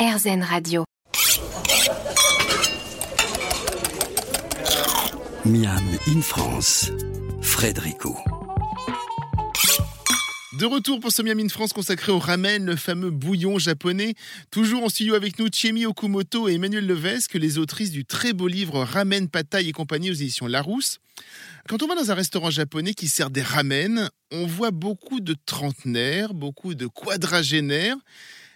RZN Radio. Miam in France, Frédérico. De retour pour ce Miami France consacré au ramen, le fameux bouillon japonais. Toujours en studio avec nous, Chiemi Okumoto et Emmanuel Levesque, les autrices du très beau livre Ramen, Pataille et compagnie aux éditions Larousse. Quand on va dans un restaurant japonais qui sert des ramen, on voit beaucoup de trentenaires, beaucoup de quadragénaires.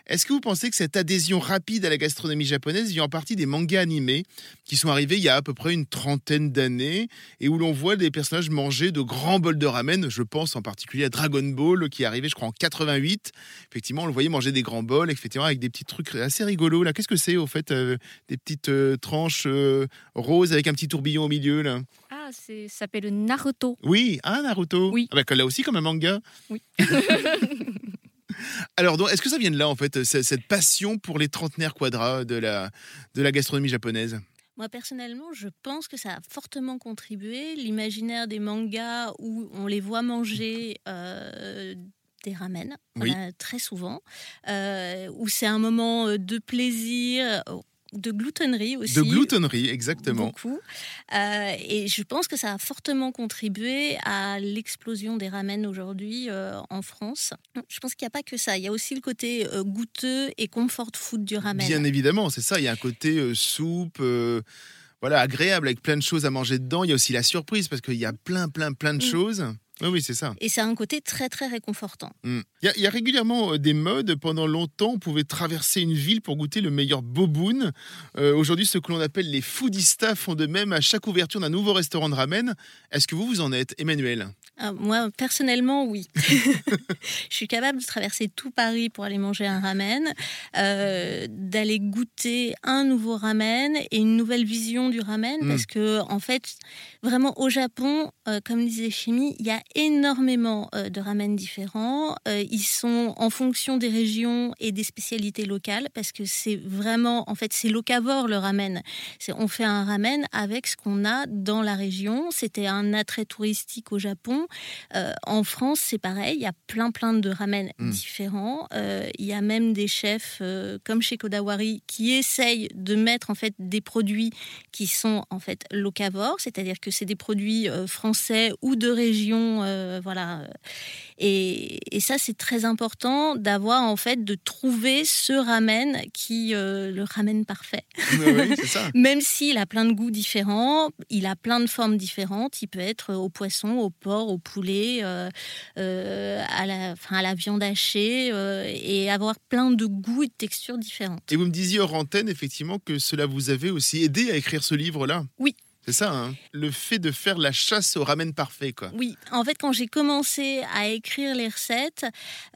Est-ce que vous pensez que cette adhésion rapide à la gastronomie japonaise vient en partie des mangas animés qui sont arrivés il y a à peu près une trentaine d'années et où l'on voit des personnages manger de grands bols de ramen? Je pense en particulier à Dragon Ball qui est arrivé, je crois, en 88. Effectivement, on le voyait manger des grands bols, effectivement, avec des petits trucs assez rigolos. Là, qu'est-ce que c'est au fait euh, Des petites euh, tranches euh, roses avec un petit tourbillon au milieu là? Ah, c'est ça s'appelle Naruto. Oui, ah Naruto. Oui. Ah bah, là aussi comme un manga. Oui. Alors, donc, est-ce que ça vient de là, en fait, cette passion pour les trentenaires quadras de la, de la gastronomie japonaise? Moi, personnellement, je pense que ça a fortement contribué. L'imaginaire des mangas où on les voit manger euh, des ramen, Oui. très souvent, euh, où c'est un moment euh, de plaisir, de gloutonnerie aussi. De gloutonnerie, exactement. Beaucoup. Euh, et je pense que ça a fortement contribué à l'explosion des ramen aujourd'hui euh, en France. Je pense qu'il n'y a pas que ça. Il y a aussi le côté euh, goûteux et comfort food du ramen. Bien évidemment, c'est ça. Il y a un côté soupe. voilà, agréable avec plein de choses à manger dedans. Il y a aussi la surprise parce qu'il y a plein, plein, plein de Mm. choses. Oui, oui, c'est ça. Et ça a un côté très, très réconfortant. Mm. Il y, a- il y a régulièrement euh, des modes. Pendant longtemps, on pouvait traverser une ville pour goûter le meilleur boboon. Euh, Aujourd'hui, ce que l'on appelle les foodistas font de même à chaque ouverture d'un nouveau restaurant de ramen. Est-ce que vous, vous en êtes, Emmanuel? Ah, moi, personnellement, oui. je suis capable de traverser tout Paris pour aller manger un ramen, euh, d'aller goûter un nouveau ramen et une nouvelle vision du ramen, Mm. parce que, en fait, vraiment au Japon, euh, comme disait Chimie, il y a énormément euh, de ramen différents. Euh, ils sont en fonction des régions et des spécialités locales, parce que c'est vraiment, en fait, c'est locavore le ramen. On fait un ramen avec ce qu'on a dans la région. C'était un attrait touristique au Japon. Euh, en France, c'est pareil. Il y a plein, plein de ramen Mm. différents. Euh, il y a même des chefs euh, comme chez Kodawari qui essayent de mettre en fait des produits qui sont en fait locavores, c'est-à-dire que c'est des produits français ou de région, euh, voilà. Et, et ça, c'est très important d'avoir en fait de trouver ce ramen qui euh, le ramen parfait. Oui, c'est ça. Même s'il a plein de goûts différents, il a plein de formes différentes. Il peut être au poisson, au porc, au poulet, euh, euh, à, la, enfin, à la viande hachée, euh, et avoir plein de goûts et de textures différentes. Et vous me disiez hors antenne, effectivement, que cela vous avait aussi aidé à écrire ce livre-là? Oui. C'est ça, hein le fait de faire la chasse au ramen parfait, quoi. Oui, en fait, quand j'ai commencé à écrire les recettes,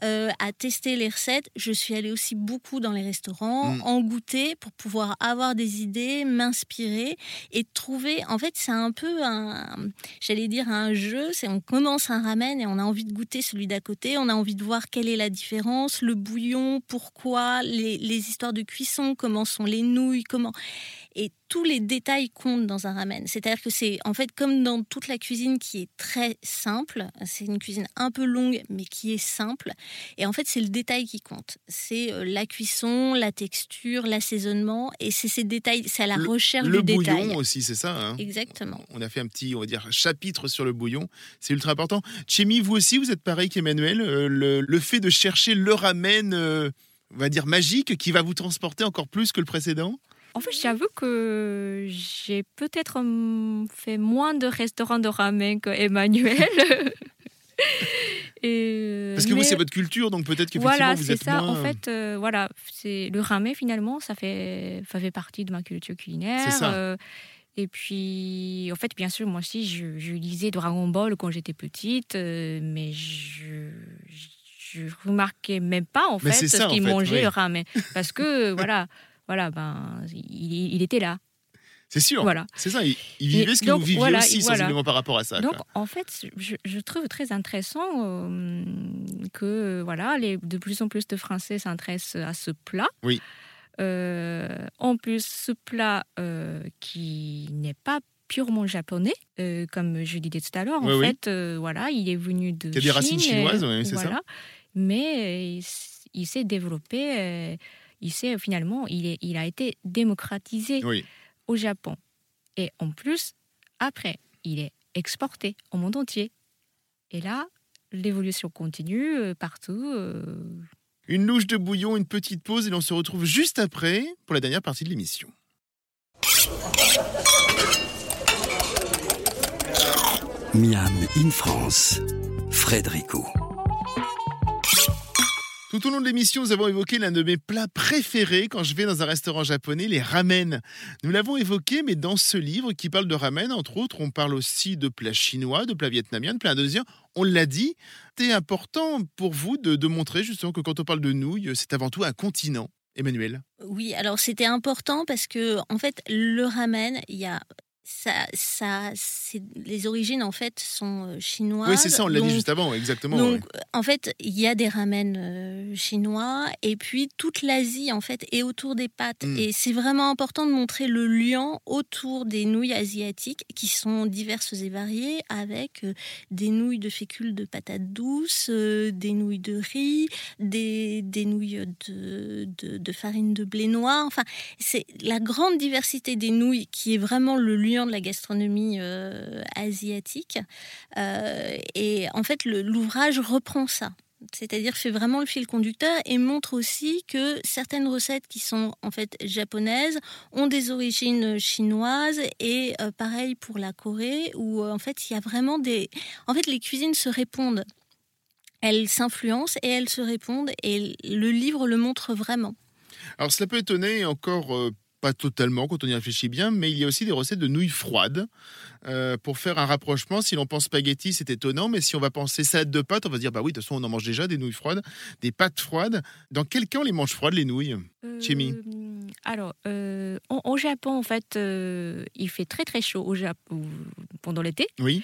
euh, à tester les recettes, je suis allée aussi beaucoup dans les restaurants, Mm. en goûter pour pouvoir avoir des idées, m'inspirer et trouver. En fait, c'est un peu un, j'allais dire un jeu. C'est on commence un ramen et on a envie de goûter celui d'à côté. On a envie de voir quelle est la différence, le bouillon, pourquoi, les, les histoires de cuisson, comment sont les nouilles, comment et tous les détails comptent dans un ramen. C'est-à-dire que c'est en fait comme dans toute la cuisine qui est très simple. C'est une cuisine un peu longue, mais qui est simple. Et en fait, c'est le détail qui compte. C'est euh, la cuisson, la texture, l'assaisonnement. Et c'est ces détails, c'est à la recherche Le du bouillon détail. aussi, c'est ça. hein? Exactement. On a fait un petit, on va dire, chapitre sur le bouillon. C'est ultra important. Chemi, vous aussi, vous êtes pareil qu'Emmanuel. euh, le, le fait de chercher le ramen, euh, on va dire, magique, qui va vous transporter encore plus que le précédent? En fait, j'avoue que j'ai peut-être hum, fait moins de restaurants de ramen que Emmanuel. Et, Parce que vous, c'est votre culture, donc peut-être qu'effectivement, voilà, vous c'est êtes ça. moins... En fait, euh, voilà, c'est le ramen finalement, ça fait, ça fait partie de ma culture culinaire. C'est ça. euh, et puis, en fait, bien sûr, moi aussi, je, je lisais Dragon Ball quand j'étais petite, euh, mais je, je remarquais même pas en Mais fait ce ça, en qu'il fait, mangeait oui. le ramen, parce que voilà, voilà, ben, il, il était là. C'est sûr. Voilà. C'est ça. Il, il vivait ce que donc, vous viviez voilà, aussi, voilà. sensiblement par rapport à ça. Donc, quoi. en fait, je, je trouve très intéressant euh, que voilà, les, de plus en plus de Français s'intéressent à ce plat. Oui. Euh, en plus, ce plat euh, qui n'est pas purement japonais, comme je disais tout à l'heure. Oui, en oui. fait, voilà, il est venu de Il y a des racines Chine, chinoises, euh, oui, c'est ça. voilà. Mais euh, il, s- il s'est développé. Il s'est finalement, il, est, il a été démocratisé Oui. au Japon. Et en plus, après, il est exporté au monde entier. Et là, l'évolution continue euh, partout. euh, Une louche de bouillon, une petite pause et l'on se retrouve juste après pour la dernière partie de l'émission. Miam in France, Frédérico. Tout au long de l'émission, nous avons évoqué l'un de mes plats préférés quand je vais dans un restaurant japonais, les ramen. Nous l'avons évoqué, mais dans ce livre qui parle de ramen, entre autres, on parle aussi de plats chinois, de plats vietnamiens, de plats indonésiens. On l'a dit, c'est important pour vous de, de montrer justement que quand on parle de nouilles, c'est avant tout un continent. Emmanuel Oui, alors c'était important parce que en fait le ramen, il y a ça, ça, c'est- les origines en fait sont euh, chinoises. Oui, c'est ça, on l'a dit juste avant, exactement. Donc, ouais. en fait, il y a des ramen euh, chinois et puis toute l'Asie, en fait, est autour des pâtes. Mm. Et c'est vraiment important de montrer le lien autour des nouilles asiatiques qui sont diverses et variées avec euh, des nouilles de fécule de patates douces, euh, des nouilles de riz, des, des nouilles de, de, de farine de blé noir. Enfin, c'est la grande diversité des nouilles qui est vraiment le lien de la gastronomie euh, asiatique. Euh, et en fait, l'ouvrage reprend ça. C'est-à-dire fait vraiment le fil conducteur et montre aussi que certaines recettes qui sont en fait japonaises ont des origines chinoises et euh, pareil pour la Corée où en fait il y a vraiment des en fait les cuisines se répondent elles s'influencent et elles se répondent et le livre le montre vraiment. Alors cela peut étonner encore pas totalement quand on y réfléchit bien, mais il y a aussi des recettes de nouilles froides. Euh, pour faire un rapprochement, si l'on pense spaghetti, c'est étonnant, mais si on va penser salade de pâtes, on va se dire bah oui, de toute façon on en mange déjà des nouilles froides, des pâtes froides. Dans quel cas on les mange froides les nouilles Chimie. Euh, alors, euh, en- au Japon, en fait, euh, il fait très très chaud au Japon pendant l'été. Oui.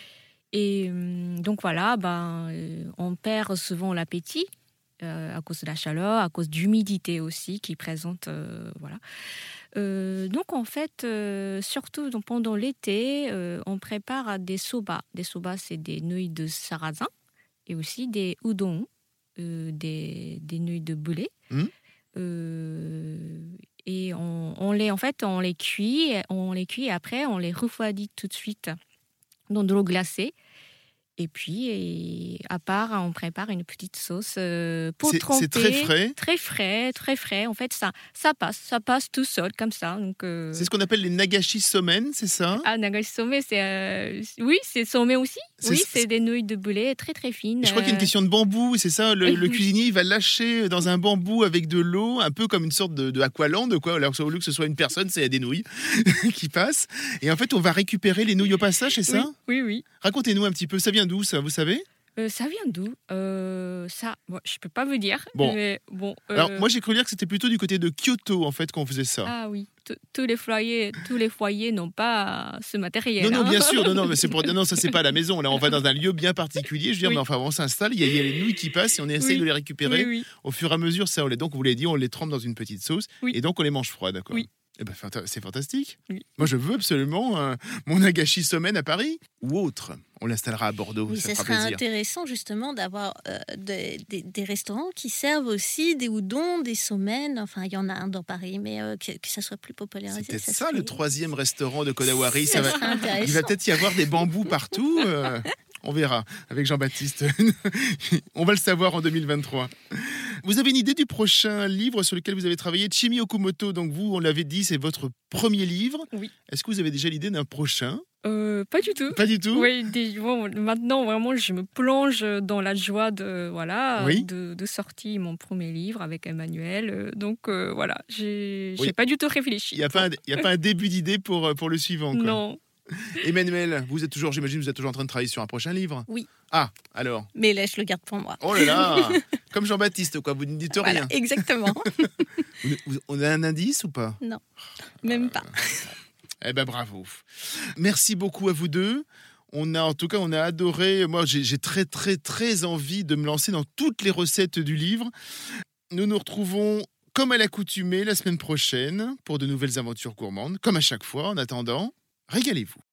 Et euh, donc voilà, ben, euh, on perd souvent l'appétit euh, à cause de la chaleur, à cause d'humidité aussi qui présente. euh, voilà. Euh, donc en fait, euh, surtout donc, pendant l'été, euh, on prépare des soba. Des soba, c'est des nouilles de sarrasin et aussi des udon, des, des nouilles de boulet. Euh, et on, on les, en fait, on les cuit, on les cuit et après on les refroidit tout de suite dans de l'eau glacée. Et puis, et à part, on prépare une petite sauce euh, pour C'est tremper. c'est très frais. Très frais, très frais. En fait, ça, ça passe, ça passe tout seul comme ça. Donc, euh, C'est ce qu'on appelle les nagashi somen, c'est ça? Ah, nagashi sommet, c'est euh, oui, c'est sommet aussi? Oui, c'est- des nouilles de boulet très très fines. Je crois qu'il y a une euh, question de bambou, c'est ça le, le cuisinier, il va lâcher dans un bambou avec de l'eau, un peu comme une sorte de, de aqualand, quoi. Alors, au lieu que ce soit une personne, c'est des nouilles qui passent. Et en fait, on va récupérer les nouilles au passage, c'est ça? Oui, oui. oui. Racontez-nous un petit peu, ça vient d'où ça, vous savez? Euh, ça vient d'où? Euh, Ça, bon, je peux pas vous dire. Bon. Mais bon. Alors, euh, moi, j'ai cru lire que c'était plutôt du côté de Kyoto, en fait, qu'on faisait ça. Ah oui, Tous- les foyers, tous les foyers n'ont pas ce matériel. Non, non, hein. bien sûr, non, non, mais c'est pour dire, non, ça c'est pas à la maison. Là, on va dans un lieu bien particulier. Je veux dire, Oui. mais enfin, on s'installe, il y, a- il y a les nouilles qui passent et on essaye Oui. de les récupérer Oui, au fur et à mesure. Ça, on les, donc, vous l'avez dit, on les trempe dans une petite sauce et donc on les mange froides. Quoi. Oui. Eh ben, c'est fantastique. Oui. Moi, je veux absolument euh, mon agashi semaine à Paris ou autre. On l'installera à Bordeaux, Oui, ça, plaisir. intéressant justement d'avoir euh, des, des- des restaurants qui servent aussi des udons, des sommen. Enfin, il y en a un dans Paris, mais euh, que, que ça soit plus popularisé. C'est peut-être ça, serait- le troisième restaurant de Kodawari. Ça Ça va- Il va peut-être y avoir des bambous partout. on verra avec Jean-Baptiste. on va le savoir en 2023. Vous avez une idée du prochain livre sur lequel vous avez travaillé? Chimi Okumoto, donc vous, on l'avait dit, c'est votre premier livre. Oui. Est-ce que vous avez déjà l'idée d'un prochain? Euh, pas du tout. Pas du tout? Oui, des- bon, maintenant vraiment je me plonge dans la joie de voilà Oui. de, de sortir mon premier livre avec Emmanuel. Euh, Donc euh, voilà, j'ai Oui. pas du tout réfléchi. Il n'y a, pas un- il y a pas un début d'idée pour, pour le suivant. quoi. Non, Emmanuel, vous êtes toujours, j'imagine, vous êtes toujours en train de travailler sur un prochain livre? Oui. Ah, alors? Mais là, je le garde pour moi. Oh là là Comme Jean-Baptiste, quoi, vous ne dites Voilà, rien. exactement. On a un indice ou pas? Même pas. Eh ben bravo. Merci beaucoup à vous deux. On a en tout cas on a adoré. Moi j'ai très très très envie de me lancer dans toutes les recettes du livre. Nous nous retrouvons comme à l'accoutumée la semaine prochaine pour de nouvelles aventures gourmandes, comme à chaque fois. En attendant, régalez-vous.